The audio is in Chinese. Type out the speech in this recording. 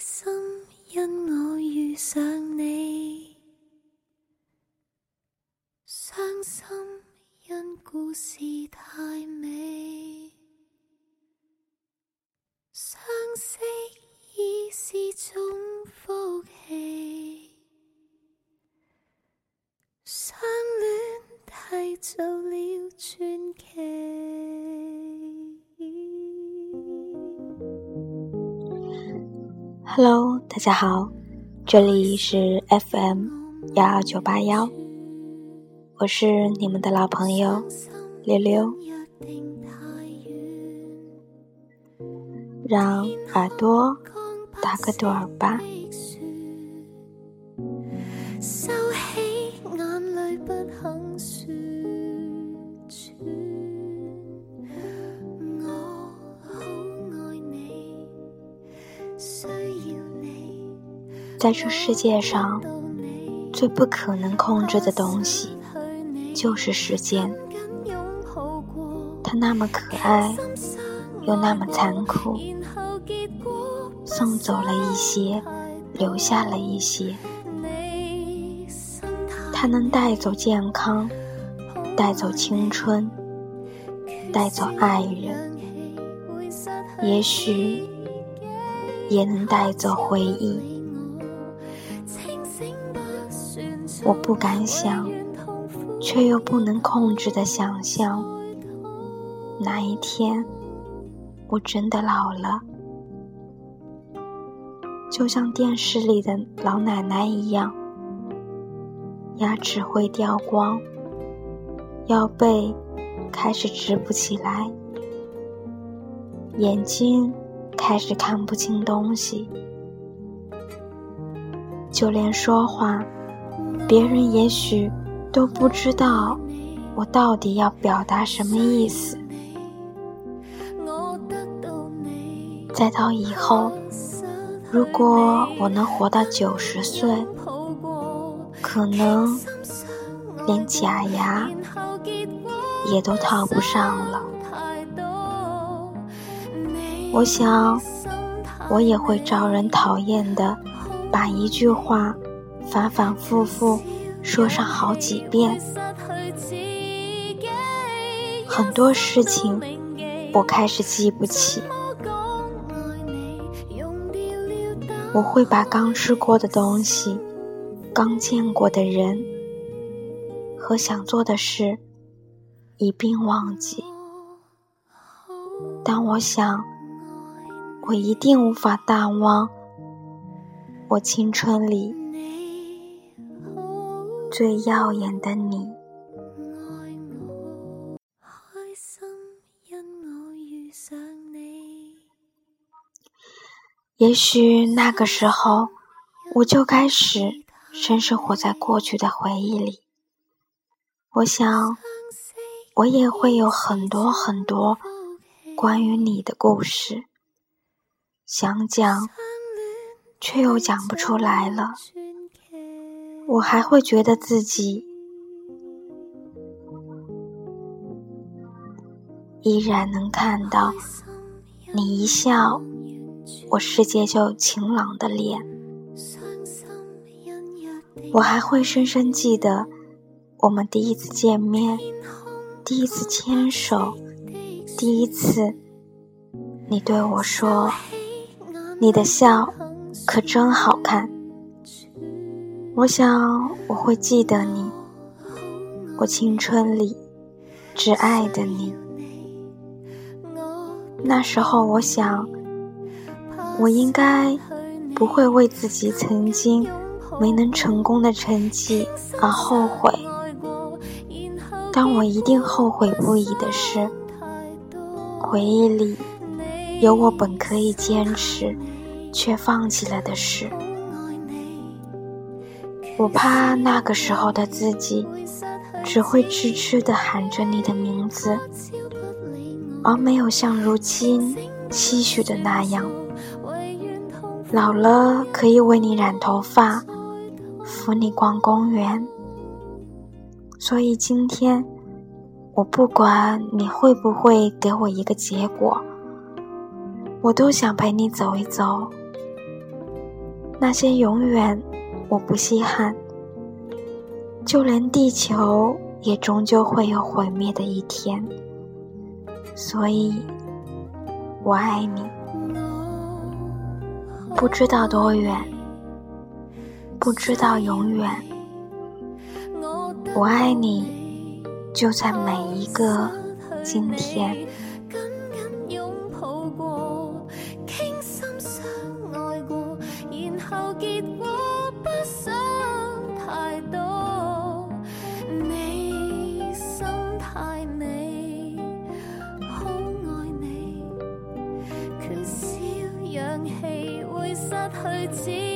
心因我遇上你，伤心因故事太美，相识已是种福气，相恋太早了 Hello，大家好，这里是 FM 幺二九八幺，我是你们的老朋友溜溜，让耳朵打个盹儿吧。在这世界上，最不可能控制的东西就是时间。它那么可爱，又那么残酷，送走了一些，留下了一些。它能带走健康，带走青春，带走爱人，也许也能带走回忆。我不敢想，却又不能控制的想象，哪一天我真的老了，就像电视里的老奶奶一样，牙齿会掉光，腰背开始直不起来，眼睛开始看不清东西，就连说话。别人也许都不知道我到底要表达什么意思。再到以后，如果我能活到九十岁，可能连假牙也都套不上了。我想，我也会招人讨厌的，把一句话。反反复复说上好几遍，很多事情我开始记不起。我会把刚吃过的东西、刚见过的人和想做的事一并忘记。但我想，我一定无法淡忘我青春里。最耀眼的你，也许那个时候我就开始深深活在过去的回忆里。我想，我也会有很多很多关于你的故事，想讲，却又讲不出来了。我还会觉得自己依然能看到你一笑，我世界就晴朗的脸。我还会深深记得我们第一次见面，第一次牵手，第一次你对我说：“你的笑可真好看。”我想我会记得你，我青春里挚爱的你。那时候我想，我应该不会为自己曾经没能成功的成绩而后悔，但我一定后悔不已的是，回忆里有我本可以坚持却放弃了的事。我怕那个时候的自己，只会痴痴地喊着你的名字，而没有像如今期许的那样，老了可以为你染头发，扶你逛公园。所以今天，我不管你会不会给我一个结果，我都想陪你走一走，那些永远我不稀罕，就连地球也终究会有毁灭的一天。所以，我爱你，不知道多远，不知道永远。我爱你，就在每一个今天。去指